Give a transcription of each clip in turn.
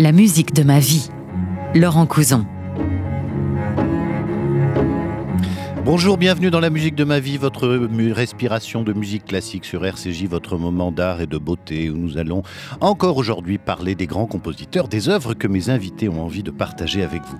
La musique de ma vie. Laurent Couson. Bonjour, bienvenue dans la musique de ma vie, votre respiration de musique classique sur RCJ, votre moment d'art et de beauté où nous allons encore aujourd'hui parler des grands compositeurs, des œuvres que mes invités ont envie de partager avec vous.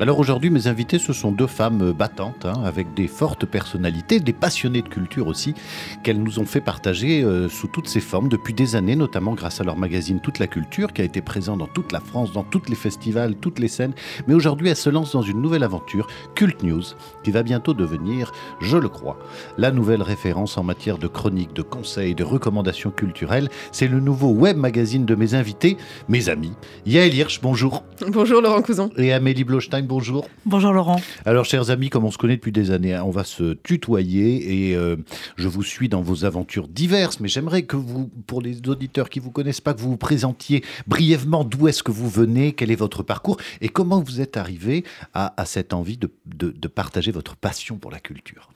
Alors aujourd'hui, mes invités, ce sont deux femmes battantes, hein, avec des fortes personnalités, des passionnées de culture aussi, qu'elles nous ont fait partager euh, sous toutes ses formes depuis des années, notamment grâce à leur magazine Toute la Culture, qui a été présent dans toute la France, dans tous les festivals, toutes les scènes. Mais aujourd'hui, elles se lancent dans une nouvelle aventure, Cult News, qui va bientôt de devenir, je le crois, la nouvelle référence en matière de chroniques, de conseils, de recommandations culturelles. C'est le nouveau web magazine de mes invités, mes amis. Yael Hirsch, bonjour. Bonjour Laurent Cousin. Et Amélie Blostein, bonjour. Bonjour Laurent. Alors, chers amis, comme on se connaît depuis des années, hein, on va se tutoyer et euh, je vous suis dans vos aventures diverses, mais j'aimerais que vous, pour les auditeurs qui vous connaissent pas, que vous vous présentiez brièvement d'où est-ce que vous venez, quel est votre parcours et comment vous êtes arrivé à, cette envie de, de partager votre passion pour la culture.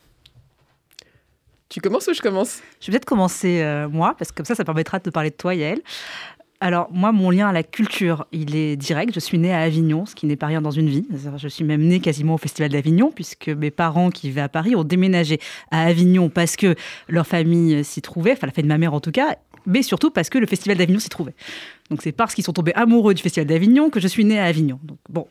Tu commences ou je commence? Je vais peut-être commencer euh, moi, parce que comme ça, ça permettra de te parler de toi, Yael. Alors, moi, mon lien à la culture, il est direct. Je suis née à Avignon, ce qui n'est pas rien dans une vie. Je suis même née quasiment au Festival d'Avignon, puisque mes parents qui vivaient à Paris ont déménagé à Avignon parce que leur famille s'y trouvait, enfin la famille de ma mère en tout cas, mais surtout parce que le Festival d'Avignon s'y trouvait. Donc c'est parce qu'ils sont tombés amoureux du Festival d'Avignon que je suis née à Avignon. Donc bon,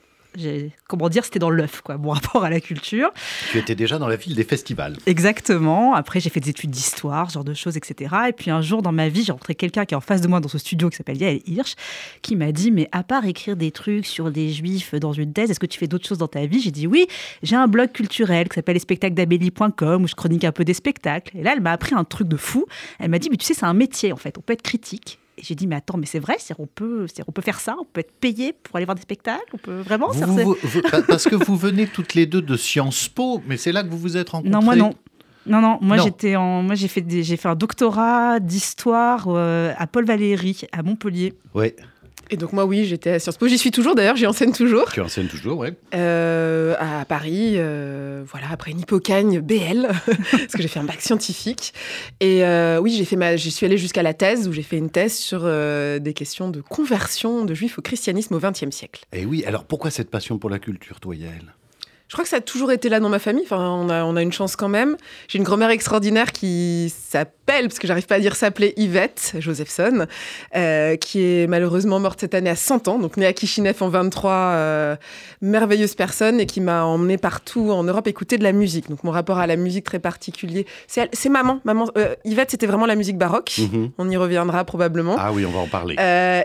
comment dire, c'était dans l'œuf, quoi, mon rapport à la culture. Tu étais déjà dans la ville des festivals. Exactement. Après, j'ai fait des études d'histoire, ce genre de choses, etc. Et puis un jour dans ma vie, j'ai rencontré quelqu'un qui est en face de moi dans ce studio qui s'appelle Yael Hirsch, qui m'a dit, mais à part écrire des trucs sur des juifs dans une thèse, est-ce que tu fais d'autres choses dans ta vie? J'ai dit oui, j'ai un blog culturel qui s'appelle lespectacledabelli.com où je chronique un peu des spectacles. Et là, elle m'a appris un truc de fou. Elle m'a dit, mais tu sais, c'est un métier en fait. On peut être critique et j'ai dit, mais attends, mais c'est vrai, on peut, on peut faire ça, on peut être payé pour aller voir des spectacles, on peut vraiment Parce que vous venez toutes les deux de Sciences Po, mais c'est là que vous vous êtes rencontrés Non, moi non. Non, non, moi j'étais en, moi j'ai fait, j'ai fait un doctorat d'histoire euh, à Paul Valéry à Montpellier. Ouais. Et donc moi oui, j'étais à Sciences Po, j'y suis toujours d'ailleurs, j'y enseigne toujours. Tu enseignes toujours, oui. Euh, à Paris, euh, voilà, après une hypocagne BL, parce que j'ai fait un bac scientifique. Et euh, oui, j'ai fait ma, j'y suis allée jusqu'à la thèse, où j'ai fait une thèse sur des questions de conversion de juifs au christianisme au XXe siècle. Et oui, alors pourquoi cette passion pour la culture, toi Yael? Je crois que ça a toujours été là dans ma famille. Enfin, on a, on a une chance quand même. J'ai une grand-mère extraordinaire qui s'appelle, parce que j'arrive pas à dire s'appeler Yvette Josephson, euh, qui est malheureusement morte cette année à 100 ans, donc née à Kishinev en 23, euh, merveilleuse personne et qui m'a emmenée partout en Europe écouter de la musique. Donc mon rapport à la musique très particulier, c'est maman. maman euh, Yvette, c'était vraiment la musique baroque. Mhm. On y reviendra probablement. Ah oui, on va en parler.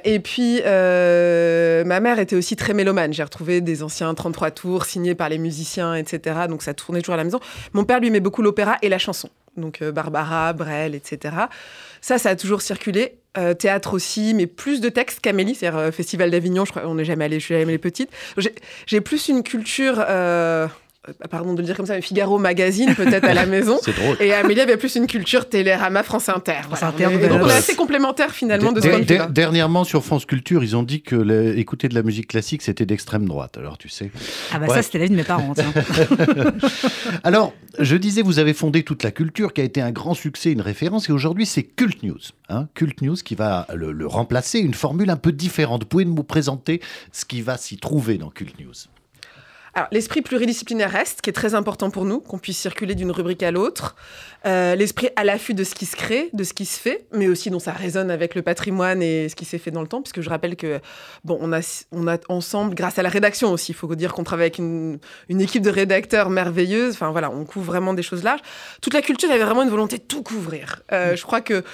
et puis ma mère était aussi très mélomane. J'ai retrouvé des anciens 33 tours signés par les musiciens musiciens, etc. Donc ça tournait toujours à la maison. Mon père lui met beaucoup l'opéra et la chanson. Donc euh, Barbara, Brel, etc. Ça, ça a toujours circulé. Euh, théâtre aussi, mais plus de textes qu'Amélie, c'est-à-dire euh, Festival d'Avignon, je crois, on n'est jamais allé, je suis jamais les petites. J'ai plus une culture pardon de le dire comme ça, Figaro Magazine peut-être à la maison. C'est drôle. Et Amélie avait plus une culture Télérama France Inter. France on, est, assez complémentaires finalement de ce point de vue Dernièrement sur France Culture, ils ont dit que écouter de la musique classique c'était d'extrême droite. Alors tu sais. Ah bah ça c'était la vie de mes parents. Alors je disais, vous avez fondé toute la culture qui a été un grand succès, une référence, et aujourd'hui c'est Cult News. Hein, Cult News qui va le, le remplacer, une formule un peu différente. Vous pouvez nous présenter ce qui va s'y trouver dans Cult News? Alors, l'esprit pluridisciplinaire reste, qui est très important pour nous, qu'on puisse circuler d'une rubrique à l'autre. Euh, l'esprit à l'affût de ce qui se crée, de ce qui se fait, mais aussi dont ça résonne avec le patrimoine et ce qui s'est fait dans le temps, puisque je rappelle que, bon, on a, on a ensemble, grâce à la rédaction aussi, il faut dire qu'on travaille avec une, une, équipe de rédacteurs merveilleuse, enfin voilà, on couvre vraiment des choses larges. Toute la culture avait vraiment une volonté de tout couvrir. Euh, je crois que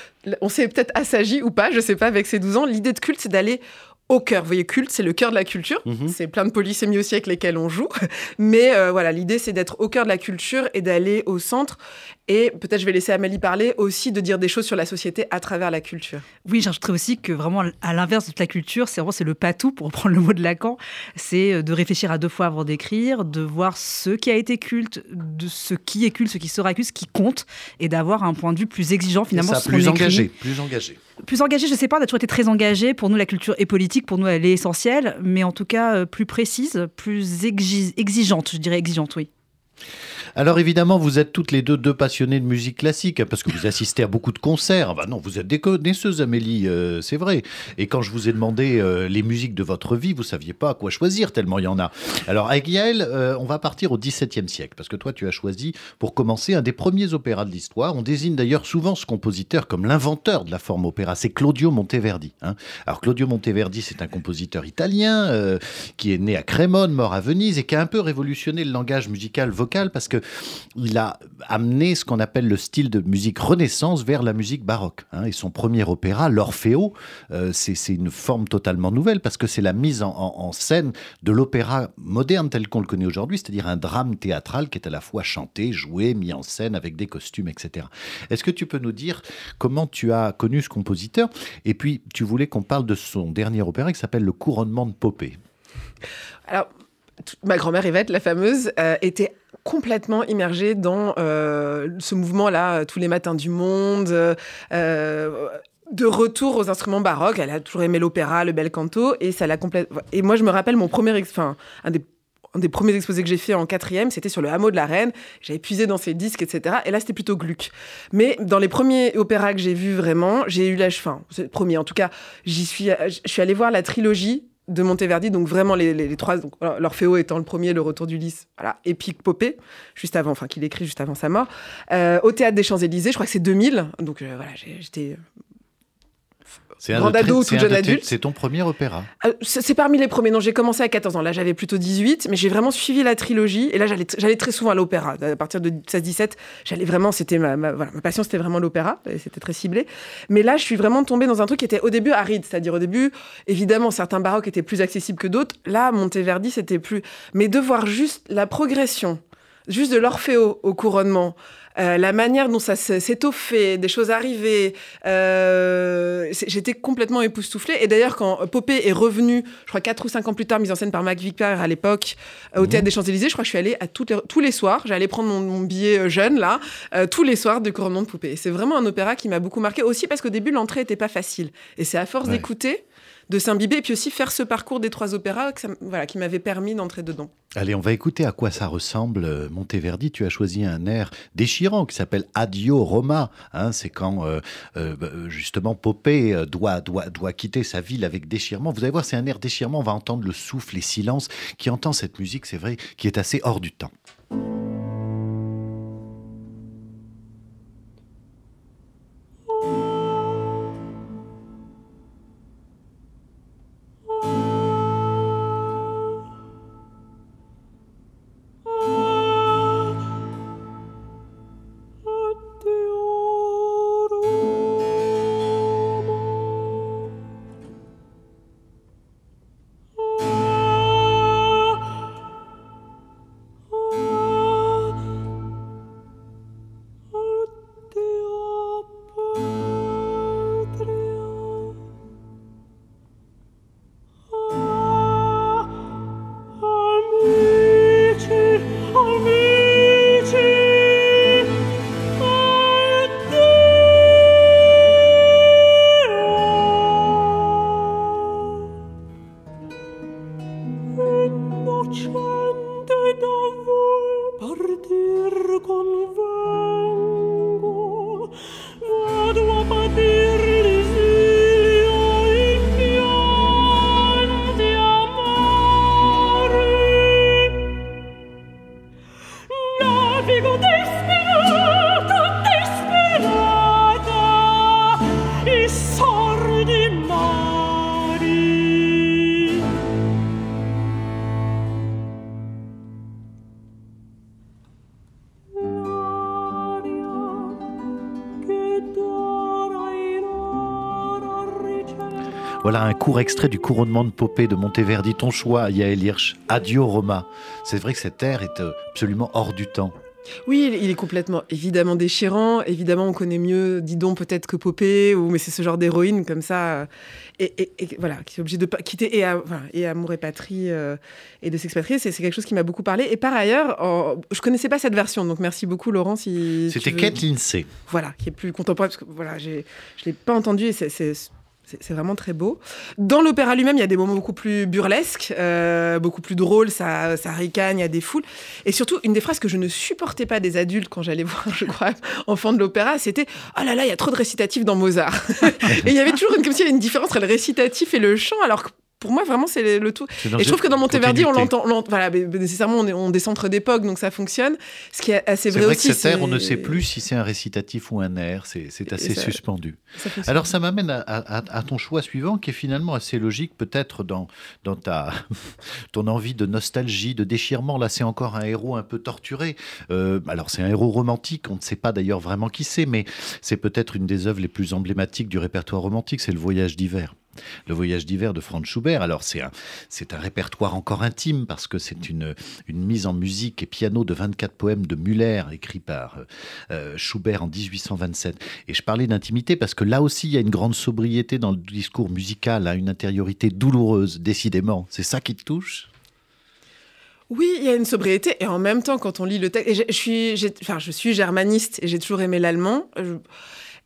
on s'est peut-être assagi ou pas, je sais pas, avec ces 12 ans, l'idée de culte, c'est d'aller au cœur. Vous voyez, culte, c'est le cœur de la culture. Mhm. C'est plein de polysémies aussi avec lesquelles on joue. Mais euh, voilà, l'idée, c'est d'être au cœur de la culture et d'aller au centre. Et peut-être je vais laisser Amélie parler aussi de dire des choses sur la société à travers la culture. Oui, j'ajouterais aussi que vraiment, à l'inverse de la culture, c'est vraiment c'est le patou, pour reprendre le mot de Lacan. C'est euh, de réfléchir à deux fois avant d'écrire, de voir ce qui a été culte, de ce qui est culte, ce qui sera culte, ce qui compte, et d'avoir un point de vue plus exigeant finalement. ça, plus engagé, plus engagé. Plus engagé, je ne sais pas, on a toujours été très engagé. Pour nous, la culture est politique, pour nous, elle est essentielle, mais en tout cas, euh, plus précise, plus exigeante, je dirais exigeante, oui. Alors évidemment, vous êtes toutes les deux deux passionnées de musique classique, parce que vous assistez à beaucoup de concerts. Bah non, vous êtes des connaisseuses, Amélie, euh, c'est vrai. Et quand je vous ai demandé euh, les musiques de votre vie, vous saviez pas à quoi choisir, tellement il y en a. Alors avec euh, on va partir au XVIIe siècle, parce que toi, tu as choisi, pour commencer, un des premiers opéras de l'histoire. On désigne d'ailleurs souvent ce compositeur comme l'inventeur de la forme opéra. C'est Claudio Monteverdi. hein. Alors Claudio Monteverdi, c'est un compositeur italien qui est né à Crémone, mort à Venise, et qui a un peu révolutionné le langage musical vocal parce que il a amené ce qu'on appelle le style de musique renaissance vers la musique baroque. hein. Et son premier opéra, l'Orfeo, euh, c'est une forme totalement nouvelle parce que c'est la mise en, en- scène de l'opéra moderne tel qu'on le connaît aujourd'hui, c'est-à-dire un drame théâtral qui est à la fois chanté, joué, mis en scène avec des costumes, etc. Est-ce que tu peux nous dire comment tu as connu ce compositeur? Et puis, tu voulais qu'on parle de son dernier opéra qui s'appelle Le couronnement de Popée. Alors, ma grand-mère Yvette, la fameuse, euh, était complètement immergée dans euh, ce mouvement-là, euh, tous les matins du monde. de retour aux instruments baroques, elle a toujours aimé l'opéra, le bel canto, et ça l'a complètement. Et moi, je me rappelle mon premier, enfin, un des premiers exposés que j'ai fait en quatrième, c'était sur le hameau de la Reine. J'avais puisé dans ses disques, etc. Et là, c'était plutôt Gluck. Mais dans les premiers opéras que j'ai vus vraiment, j'ai eu la fin. Premier, en tout cas, j'y suis, je suis allée voir la trilogie de Monteverdi, donc vraiment les, les- trois, donc, l'Orfeo étant le premier, le Retour d'Ulysse, voilà, épique popée, juste avant, enfin qu'il écrit juste avant sa mort, Euh, au théâtre des Champs-Élysées, je crois que c'est 2000, donc euh, voilà, j'étais C'est Grand de tes- ado tout un jeune adulte. C'est ton premier opéra. Euh, C'est parmi les premiers. Non, j'ai commencé à 14 ans. Là, j'avais plutôt 18, mais j'ai vraiment suivi la trilogie. Et là, j'allais très souvent à l'opéra. À partir de 16-17, j'allais vraiment. C'était ma, ma- voilà, ma passion, c'était vraiment l'opéra. Et C'était très ciblé. Mais là, je suis vraiment tombée dans un truc qui était au début aride. C'est-à-dire, au début, évidemment, certains baroques étaient plus accessibles que d'autres. Là, Monteverdi, c'était plus. Mais de voir juste la progression, juste de l'Orfeo au couronnement. Euh, la manière dont ça s- s'étoffait, des choses arrivaient, euh, j'étais complètement époustouflée. Et d'ailleurs, quand Popée est revenu, je crois 4 ou 5 ans plus tard, mise en scène par Mac Victor à l'époque, euh, au Mhm. Théâtre des Champs-Élysées, je crois que je suis allée à toutes les- tous les soirs, j'allais prendre mon, mon billet euh, jeune, là, euh, tous les soirs de Couronnement de Poupée. C'est vraiment un opéra qui m'a beaucoup marqué, aussi parce qu'au début, l'entrée était pas facile. Et c'est à force Ouais. d'écouter, de s'imbiber, et puis aussi faire ce parcours des trois opéras voilà, qui m'avait permis d'entrer dedans. Allez, on va écouter à quoi ça ressemble. euh, Monteverdi, tu as choisi un air déchirant qui s'appelle Addio Roma. Hein, c'est quand euh, euh, bah, justement Popée doit, doit, doit quitter sa ville avec déchirement. Vous allez voir, c'est un air déchirement. On va entendre le souffle, les silences. Qui entend cette musique, c'est vrai, qui est assez hors du temps. Un court extrait du couronnement de Popée de Monteverdi. Ton choix, Yael Hirsch. Addio Roma. C'est vrai que cet air est euh, absolument hors du temps. Oui, il- est complètement, évidemment déchirant. Évidemment, on connaît mieux Didon peut-être que Popée, ou mais c'est ce genre d'héroïne comme ça, euh, et, et- et voilà, qui est obligée de quitter et, à- et amour et patrie euh, et de s'expatrier. C'est quelque chose qui m'a beaucoup parlé. Et par ailleurs, en- je connaissais pas cette version, donc merci beaucoup Laurent. Si C'était Kate Lindsay. voilà, qui est plus contemporain parce que voilà, je l'ai pas entendu et c'est, c'est- vraiment très beau. Dans l'opéra lui-même, il y a des moments beaucoup plus burlesques, euh, beaucoup plus drôles, ça, ça ricagne, il y a des foules. Et surtout, une des phrases que je ne supportais pas des adultes quand j'allais voir, je crois, Enfant de l'opéra, c'était « Oh là là, il y a trop de récitatifs dans Mozart ». Et il y avait toujours une, comme s'il y avait une différence entre le récitatif et le chant, alors que pour moi, vraiment, c'est le, tout. Et je trouve que dans Monteverdi, on l'entend. Voilà, mais nécessairement, on est, on centres d'époque, donc ça fonctionne. Ce qui est assez vrai, vrai aussi. que cet air, on ne sait plus si c'est un récitatif ou un air, c'est assez ça- suspendu. ça. Alors ça m'amène à, à- à ton choix suivant, qui est finalement assez logique, peut-être dans, dans ta, ton envie de nostalgie, de déchirement. Là, c'est encore un héros un peu torturé. Euh, alors c'est un héros romantique, on ne sait pas d'ailleurs vraiment qui c'est, mais c'est peut-être une des œuvres les plus emblématiques du répertoire romantique, c'est le Voyage d'hiver. Le voyage d'hiver de Franz Schubert. Alors c'est un, c'est un répertoire encore intime parce que c'est une, mise en musique et piano de 24 poèmes de Müller écrits par euh, euh, Schubert en 1827. Et je parlais d'intimité parce que là aussi il y a une grande sobriété dans le discours musical, hein, une intériorité douloureuse, décidément. C'est ça qui te touche? Oui, il y a une sobriété et en même temps, quand on lit le texte, et je suis, germaniste et j'ai toujours aimé l'allemand. Je-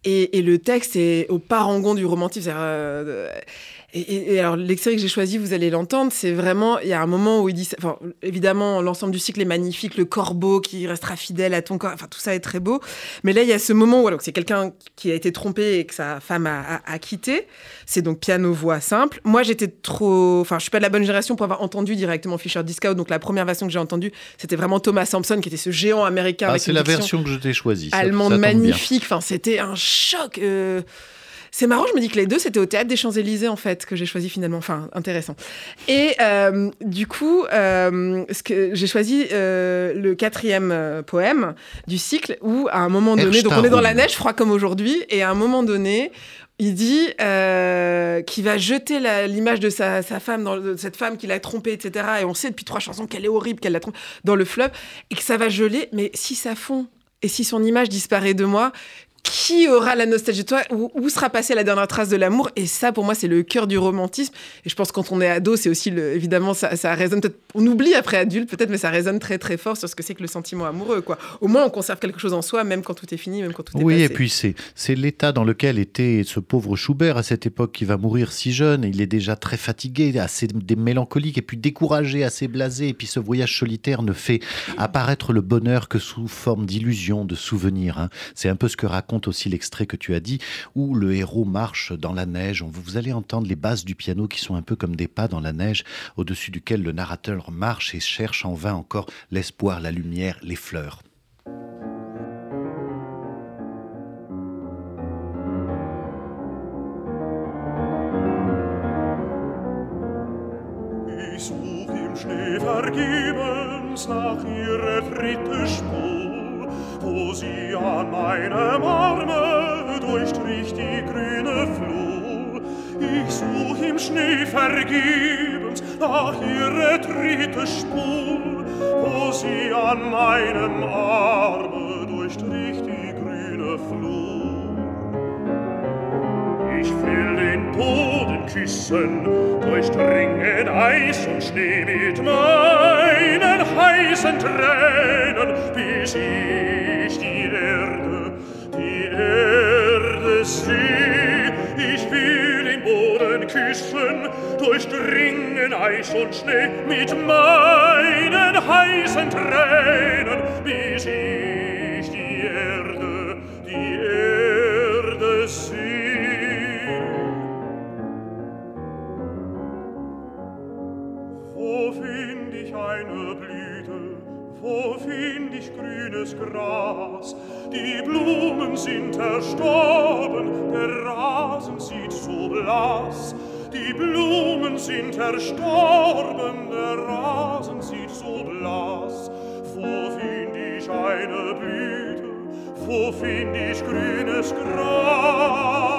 Et, le texte est au parangon du romantisme. euh, et, et- et alors l'extrait que j'ai choisi, vous allez l'entendre, c'est vraiment, il y a un moment où il dit, enfin, évidemment, l'ensemble du cycle est magnifique, le corbeau qui restera fidèle à ton corps, enfin tout ça est très beau. Mais là, il y a ce moment où alors, c'est quelqu'un qui a été trompé et que sa femme a, a- a quitté. C'est donc piano-voix simple. Moi, j'étais trop, enfin, je suis pas de la bonne génération pour avoir entendu directement Fischer Discount. Donc la première version que j'ai entendue, c'était vraiment Thomas Sampson, qui était ce géant américain Ah, c'est la version que je t'ai choisie. allemande bien. magnifique. Enfin, c'était un choc. euh, C'est marrant, je me dis que les deux, c'était au théâtre des Champs-Élysées, en fait, que j'ai choisi finalement. Enfin, intéressant. Et euh, du coup, euh, ce que j'ai choisi euh, le quatrième poème du cycle, où à un moment donné, donc on est dans la neige, froid comme aujourd'hui, et à un moment donné, il dit euh, qu'il va jeter l'image de sa, sa femme, dans de cette femme qu'il a trompée, etc. Et on sait depuis trois chansons qu'elle est horrible, qu'elle la trompe dans le fleuve, et que ça va geler. Mais si ça fond, et si son image disparaît de moi, qui aura la nostalgie de toi où, où sera passée la dernière trace de l'amour Et ça, pour moi, c'est le cœur du romantisme. Et je pense que quand on est ado, c'est aussi, le, évidemment, ça, ça résonne peut-être... On oublie après adulte, peut-être, mais ça résonne très, très fort sur ce que c'est que le sentiment amoureux, quoi. Au moins, on conserve quelque chose en soi, même quand tout est fini, même quand tout est Oui, passé. et puis c'est l'état dans lequel était ce pauvre Schubert à cette époque qui va mourir si jeune. Il est déjà très fatigué, assez mélancolique et puis découragé, assez blasé. Et puis ce voyage solitaire ne fait apparaître le bonheur que sous forme d'illusion, de souvenir. hein. C'est un peu ce que raconte aussi l'extrait que tu as dit, où le héros marche dans la neige. Vous allez entendre les basses du piano qui sont un peu comme des pas dans la neige, au-dessus duquel le narrateur marche et cherche en vain encore l'espoir, la lumière, les fleurs. Wo sie an meinem Arme durchstrich die grüne Flur. Ich such im Schnee vergebens nach ihrer dritte Spur, wo sie an meinem Arme durchstrich die grüne Flur. Ich will den Boden küssen, durchdringen Eis und Schnee mit meinen heißen Tränen, bis ich die Erde, die Erde sie. Ich will den Boden küssen, durchdringen Eis und Schnee mit meinen heißen Tränen, bis ich die Erde, die Erde sie. findig grünes Gras. Die Blumen sind erstorben, der Rasen sieht so blass. Die Blumen sind erstorben, der Rasen sieht so blass. Wo find ich eine Blüte, wo find ich grünes Gras?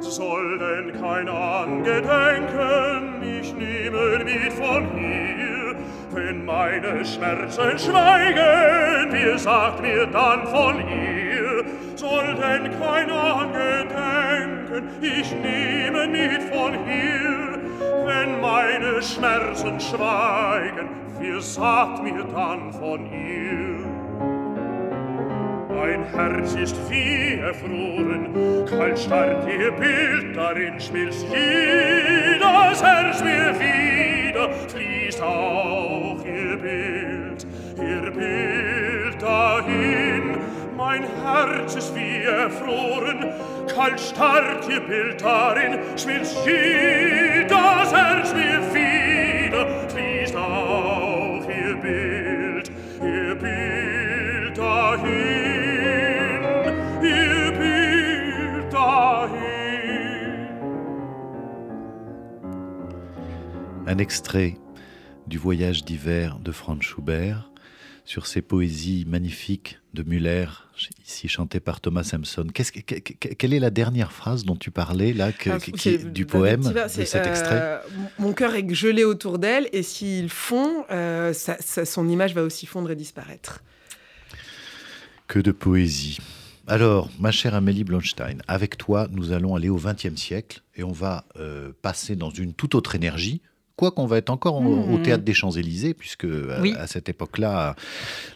Soll denn kein Angedenken mich nehmen mit von hier? Wenn meine Schmerzen schweigen, wie sagt mir dann von ihr? Soll denn kein Angedenken ich nehme mit von hier? Wenn meine Schmerzen schweigen, wie sagt mir dann von ihr? Mein Herz ist wie erfroren, starrt ihr Bild, darin schmilzt je, das Herz mir wieder, fließt ihr ihr Bild dahin. Mein Herz ist wie erfroren, kalt starrt ihr Bild, darin. Schmilzt je, das Herz mir wieder, fließt auch ihr Bild, ihr Bild dahin. Un extrait du Voyage d'hiver de Franz Schubert sur ces poésies magnifiques de Muller, ici chantées par Thomas Sampson. Que, quelle est la dernière phrase dont tu parlais là, que, Ah, qui- du poème, de cet extrait? euh, Mon cœur est gelé autour d'elle et s'ils fond, euh, ça- ça- son image va aussi fondre et disparaître. Que de poésie. Alors, ma chère Amélie Blonstein, avec toi, nous allons aller au XXe siècle et on va euh, passer dans une toute autre énergie. Quoi qu'on va être encore au- au Mhm. théâtre des Champs-Élysées, puisque à- Oui. à, cette époque-là,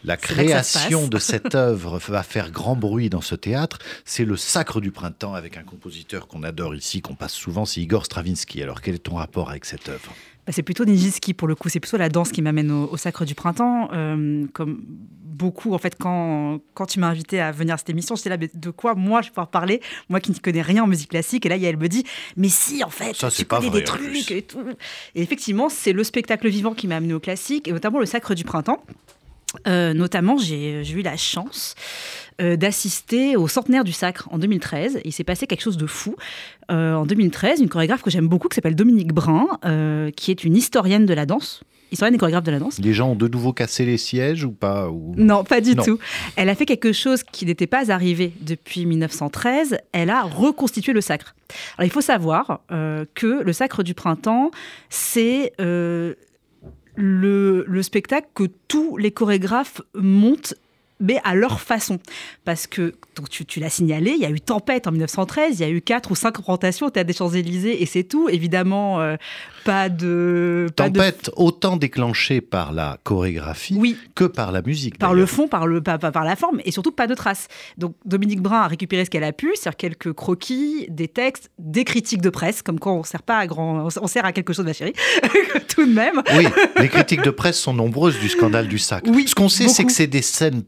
la création de cette œuvre va faire grand bruit dans ce théâtre. C'est le Sacre du Printemps avec un compositeur qu'on adore ici, qu'on passe souvent, c'est Igor Stravinsky. Alors, quel est ton rapport avec cette œuvre? Bah, c'est plutôt Nijinsky pour le coup, c'est plutôt la danse qui m'amène au, au Sacre du Printemps. Euh, comme beaucoup, en fait, quand, quand tu m'as invité à venir à cette émission, j'étais là, mais de quoi moi je vais pouvoir parler? Moi qui ne connais rien en musique classique. Et là, elle me dit, mais si, en fait, Ça, tu connais vrai, des trucs et tout. Et effectivement, c'est le spectacle vivant qui m'a amené au classique, et notamment le Sacre du Printemps. Euh, notamment, j'ai eu la chance euh, d'assister au centenaire du Sacre en 2013. Il s'est passé quelque chose de fou. Euh, en 2013, une chorégraphe que j'aime beaucoup, qui s'appelle Dominique Brun, euh, qui est une historienne de la danse, historienne et chorégraphe de la danse. Les gens ont de nouveau cassé les sièges ou pas ou... Non, pas du Non. tout. Elle a fait quelque chose qui n'était pas arrivé depuis 1913. Elle a reconstitué le sacre. Alors, il faut savoir euh, que le sacre du printemps, c'est euh, le, le spectacle que tous les chorégraphes montent mais à leur façon. Parce que, donc tu, tu l'as signalé, il y a eu Tempête en 1913, il y a eu quatre ou cinq représentations au Théâtre des Champs-Élysées, et c'est tout. Évidemment, euh, pas de... pas de- Tempête autant déclenchée par la chorégraphie Oui, que par la musique. par le fond, par, le, par, par- la forme, et surtout pas de traces. Donc Dominique Brun a récupéré ce qu'elle a pu, c'est-à-dire quelques croquis, des textes, des critiques de presse, comme quoi on sert pas à grand, on sert à quelque chose, ma chérie, tout de même. Oui, les critiques de presse sont nombreuses du scandale du sac. Oui, Ce qu'on sait, c'est que c'est des scènes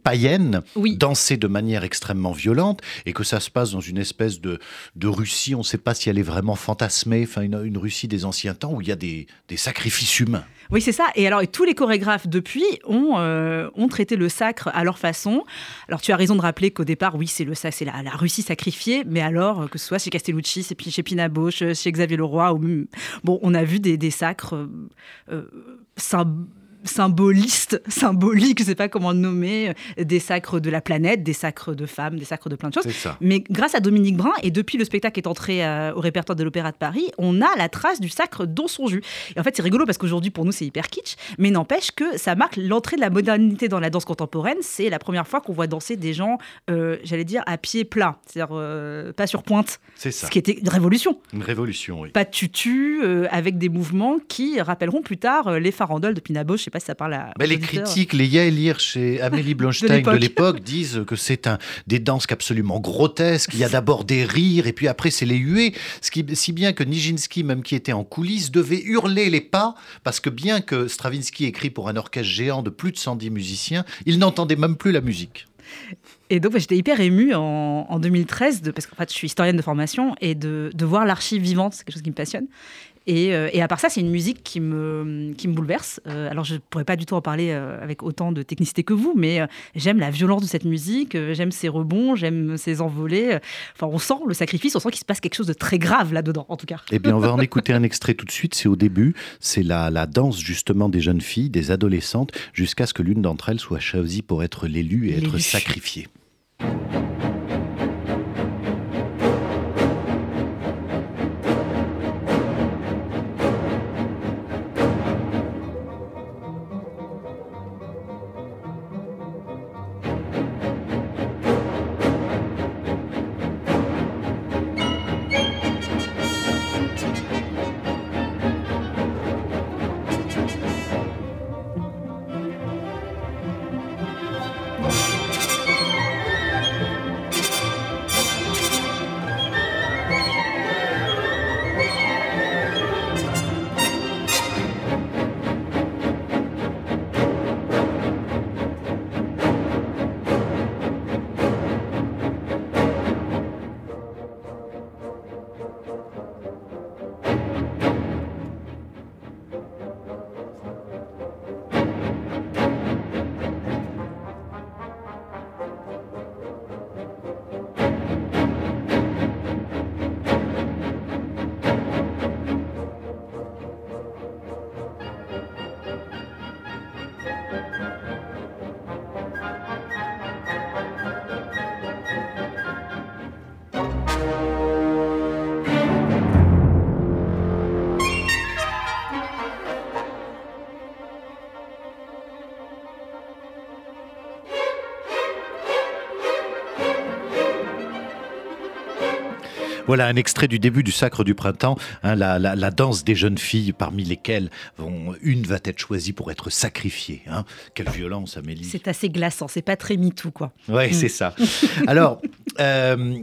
Oui. dansées de manière extrêmement violente, et que ça se passe dans une espèce de, de Russie, on ne sait pas si elle est vraiment fantasmée, enfin une, une Russie des anciens temps où il y a des, des sacrifices humains. Oui, c'est ça. Et alors, et tous les chorégraphes depuis ont, euh, ont traité le sacre à leur façon. Alors, tu as raison de rappeler qu'au départ, oui, c'est le c'est la, la Russie sacrifiée. Mais alors, euh, que ce soit chez Castellucci, chez Pina Bausch, chez Xavier Leroy, ou bon, on a vu des, des sacres euh, euh, sym- symbolistes, symboliques, je sais pas comment le nommer, euh, des sacres de la planète, des sacres de femmes, des sacres de plein de choses. Mais grâce à Dominique Brun, et depuis le spectacle est entré euh, au répertoire de l'Opéra de Paris, on a la trace du sacre dans son jus. Et en fait, c'est rigolo parce qu'aujourd'hui, pour nous, c'est hyper kitsch, mais n'empêche que ça marque l'entrée de la modernité dans la danse contemporaine. C'est la première fois qu'on voit danser des gens, euh, j'allais dire, à pied plat, c'est-à-dire euh, pas sur pointe, C'est ça. ce qui était une révolution. Une révolution, oui. Pas de tutu, avec des mouvements qui rappelleront plus tard les farandoles de Pina Bausch. Je sais pas si ça parle à. Les critiques, les Yael Hirsch et Amélie Blonstein de l'époque. disent que c'est un, des danses absolument grotesques. Il y a d'abord des rires et puis après c'est les huées. Ce qui, si bien que Nijinsky, même qui était en coulisses, devait hurler les pas parce que bien que Stravinsky écrit pour un orchestre géant de plus de 110 musiciens, il n'entendait même plus la musique. Et donc, j'étais hyper émue en, en 2013, de, parce qu'en fait, je suis historienne de formation, et de, de voir l'archive vivante, c'est quelque chose qui me passionne. Et, euh, et à part ça, c'est une musique qui me, qui me bouleverse. Euh, alors, je ne pourrais pas du tout en parler euh, avec autant de technicité que vous, mais j'aime la violence de cette musique, j'aime ses rebonds, j'aime ses envolées. Enfin, on sent le sacrifice, on sent qu'il se passe quelque chose de très grave là-dedans, en tout cas. Eh bien, on va en écouter un extrait tout de suite. C'est au début. C'est la, la danse justement des jeunes filles, des adolescentes, jusqu'à ce que l'une d'entre elles soit choisie pour être l'élue et être sacrifiée. Voilà un extrait du début du Sacre du Printemps, hein, la, la- la danse des jeunes filles, parmi lesquelles vont, une va être choisie pour être sacrifiée. hein. Quelle violence, Amélie. C'est assez glaçant, c'est pas très MeToo, quoi. Oui, c'est ça. Alors, euh,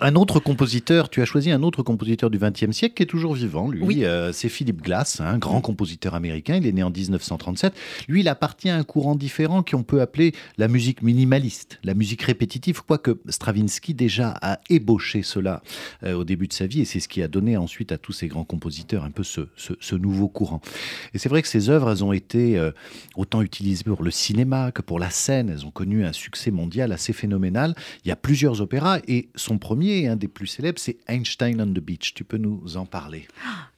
un autre compositeur, tu as choisi un autre compositeur du XXe siècle qui est toujours vivant, lui. Oui. Euh, c'est Philip Glass, un grand compositeur américain. Il est né en 1937. Lui, il appartient à un courant différent qu'on peut appeler la musique minimaliste, la musique répétitive, quoique Stravinsky déjà a ébauché cela euh, au début de sa vie, et c'est ce qui a donné ensuite à tous ces grands compositeurs un peu ce, ce- ce nouveau courant. Et c'est vrai que ces œuvres, elles ont été euh, autant utilisées pour le cinéma que pour la scène. Elles ont connu un succès mondial assez phénoménal. Il y a plusieurs opéras, et son premier, un des plus célèbres, c'est Einstein on the Beach. Tu peux nous en parler?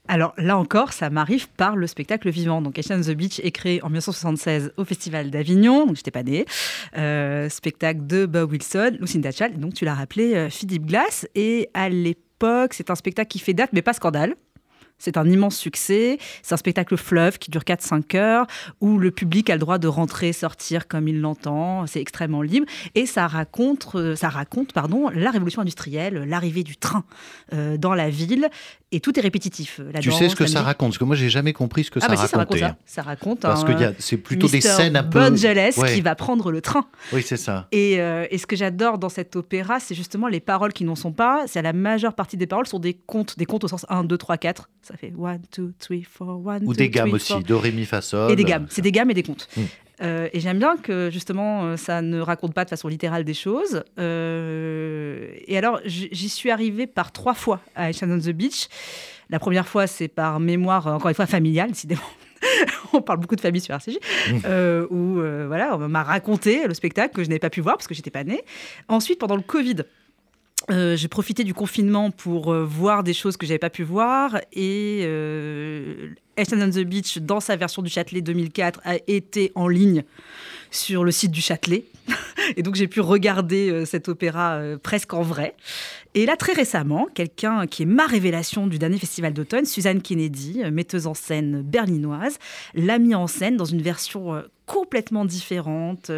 Alors là encore, ça m'arrive par le spectacle vivant. Donc Asian the Beach est créé en 1976 au Festival d'Avignon, donc j'étais pas née. Euh, spectacle de Bob Wilson, Lucinda Chall, donc tu l'as rappelé, euh, Philippe Glass. Et à l'époque, c'est un spectacle qui fait date, mais pas scandale. C'est un immense succès. C'est un spectacle fleuve qui dure 4-5 heures, où le public a le droit de rentrer, sortir comme il l'entend. C'est extrêmement libre. Et ça raconte, euh, ça raconte pardon, la révolution industrielle, l'arrivée du train euh, dans la ville. Et tout est répétitif. La Tu danse, sais ce que ça musique. raconte? Parce que moi, j'ai jamais compris ce que Ah ça bah si, ça raconte ça. Ça raconte Parce un, que a- c'est plutôt des scènes un peu. Bonjeles Ouais. qui va prendre le train. Oui, c'est ça. Et, euh, et ce que j'adore dans cet opéra, c'est justement les paroles qui n'en sont pas. C'est la majeure partie des paroles sont des contes, des contes au sens 1, 2, 3, 4. Ça fait 1, 2, 3, 4, 1, Ou 2, des gammes 3, aussi, 4. do, ré, mi, fa, sol. Et des gammes. C'est des gammes et des contes. Mm. Euh, et j'aime bien que justement euh, ça ne raconte pas de façon littérale des choses. Euh, et alors j'y suis arrivée par trois fois à Ocean on the Beach. La première fois c'est par mémoire encore une fois familiale, décidément. On parle beaucoup de famille sur RCJ, Mm. euh, où voilà, on m'a raconté le spectacle que je n'avais pas pu voir parce que j'étais pas née. Ensuite, pendant le Covid, euh, j'ai profité du confinement pour euh, voir des choses que j'avais pas pu voir et euh, Ashton on the Beach dans sa version du Châtelet 2004 a été en ligne sur le site du Châtelet et donc j'ai pu regarder euh, cet opéra presque en vrai. Et là très récemment, quelqu'un qui est ma révélation du dernier festival d'automne, Suzanne Kennedy, metteuse en scène berlinoise, l'a mis en scène dans une version complètement différente,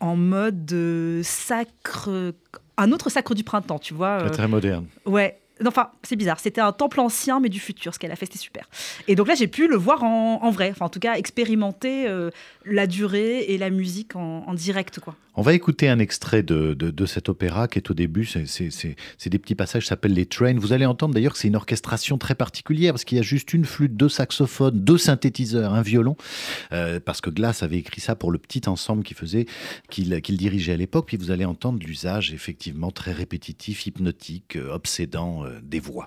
en mode sacre, un autre sacre du printemps, tu vois. euh, très moderne. Ouais. Enfin, c'est bizarre. C'était un temple ancien, mais du futur. Ce qu'elle a fait, c'était super. Et donc là, j'ai pu le voir en, vrai. Enfin, en tout cas, expérimenter euh, la durée et la musique en, direct. On va écouter un extrait de, de, cet opéra qui est au début. C'est- des petits passages qui s'appellent les trains. Vous allez entendre d'ailleurs que c'est une orchestration très particulière parce qu'il y a juste une flûte, deux saxophones, deux synthétiseurs, un violon. Euh, parce que Glass avait écrit ça pour le petit ensemble qu'il faisait, qu'il qu'il dirigeait à l'époque. Puis vous allez entendre l'usage effectivement très répétitif, hypnotique, euh, obsédant des voix.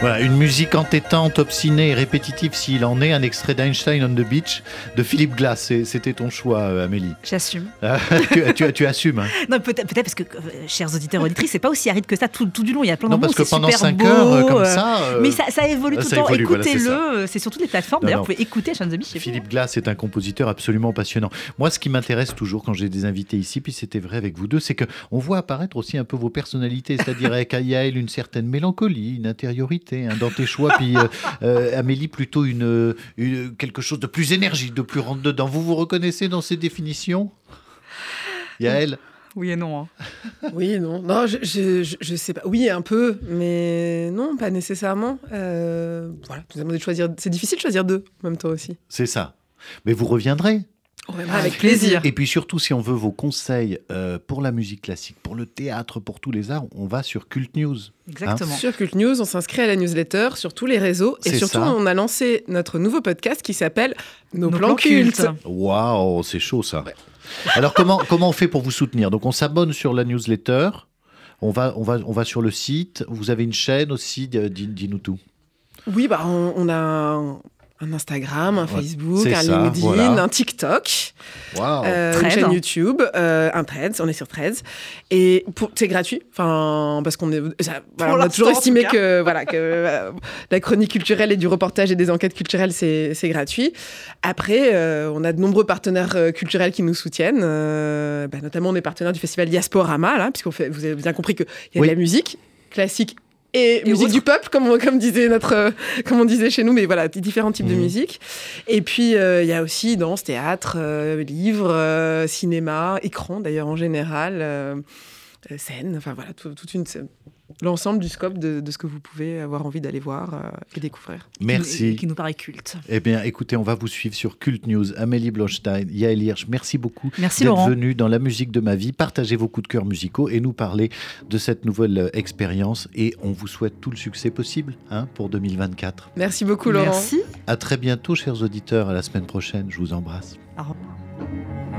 Voilà, une musique entêtante, obstinée et répétitive s'il en est, un extrait d'Einstein on the Beach de Philippe Glass. C'était ton choix, euh, Amélie. J'assume. tu, tu- tu assumes. hein. Non, peut-être peut parce que, euh, chers auditeurs auditrices, c'est pas aussi aride que ça tout, tout du long. Il y a plein de Non, moments parce où que c'est pendant super 5 beau, heures, comme euh, ça. euh, Mais ça, ça évolue ça tout le temps. évolue, voilà, c'est Écoutez-le, ça. c'est sur toutes les plateformes. D'ailleurs, vous pouvez écouter Sean the Beach. Philippe Glass est un compositeur absolument passionnant. Moi, ce qui m'intéresse toujours quand j'ai des invités ici, puis c'était vrai avec vous deux, c'est que on voit apparaître aussi un peu vos personnalités, c'est-à-dire avec Yael une certaine mélancolie, une intériorité hein, dans tes choix, puis euh, euh, Amélie plutôt une, une- quelque chose de plus énergique, de plus rentre dedans. Vous vous reconnaissez dans ces définitions? Yael Oui et non. hein. Oui, non. Non, je, je, je- sais pas. Oui, un peu, mais non, pas nécessairement. Euh, voilà, de choisir. C'est difficile de choisir deux, en même temps aussi. C'est ça. Mais vous reviendrez. Avec plaisir. Et puis surtout, si on veut vos conseils euh, pour la musique classique, pour le théâtre, pour tous les arts, on va sur Cult News. Exactement. Sur Cult News, on s'inscrit à la newsletter sur tous les réseaux. Et surtout, ça. on a lancé notre nouveau podcast qui s'appelle Nos, Nos plans, plans cultes. cultes. Waouh, c'est chaud ça. Alors comment, comment on fait pour vous soutenir? Donc on s'abonne sur la newsletter, on va, on, va, on va sur le site, vous avez une chaîne aussi, dis- dis- dis-nous tout. Oui, bah, on, on a un, Instagram, un Ouais, Facebook, un ça, LinkedIn, voilà. un TikTok, Waouh euh, une chaîne YouTube, euh, un Threads, on est sur Threads. Et pour- c'est gratuit, enfin, parce qu'on est, ça- voilà, Pour on a toujours estimé que, voilà, que euh, la chronique culturelle et du reportage et des enquêtes culturelles, c'est c'est gratuit. Après, euh, on a de nombreux partenaires euh, culturels qui nous soutiennent. euh, bah, notamment, on est partenaire du festival Diasporama, là, puisqu'on fait, vous avez bien compris qu'il y a Oui. de la musique classique et, Et musique du peuple, comme, on- comme, disait notre, euh, comme on disait chez nous, mais voilà, différents types de Mhm. musique. Et puis, euh, il y a aussi danse, théâtre, euh, livre, euh, cinéma, écran d'ailleurs en général, scène, enfin voilà, tout- toute une l'ensemble du scope de, de ce que vous pouvez avoir envie d'aller voir euh, et découvrir. Qui Merci. nous- Qui nous paraît culte. Eh bien, écoutez, on va vous suivre sur Cult News. Amélie Blochstein, Yael Hirsch, merci beaucoup Merci d'être Laurent. venu dans la musique de ma vie, partager vos coups de cœur musicaux et nous parler de cette nouvelle euh, expérience. Et on vous souhaite tout le succès possible hein, pour 2024. Merci beaucoup Laurent. Merci. À très bientôt, chers auditeurs. À la semaine prochaine. Je vous embrasse. Au revoir.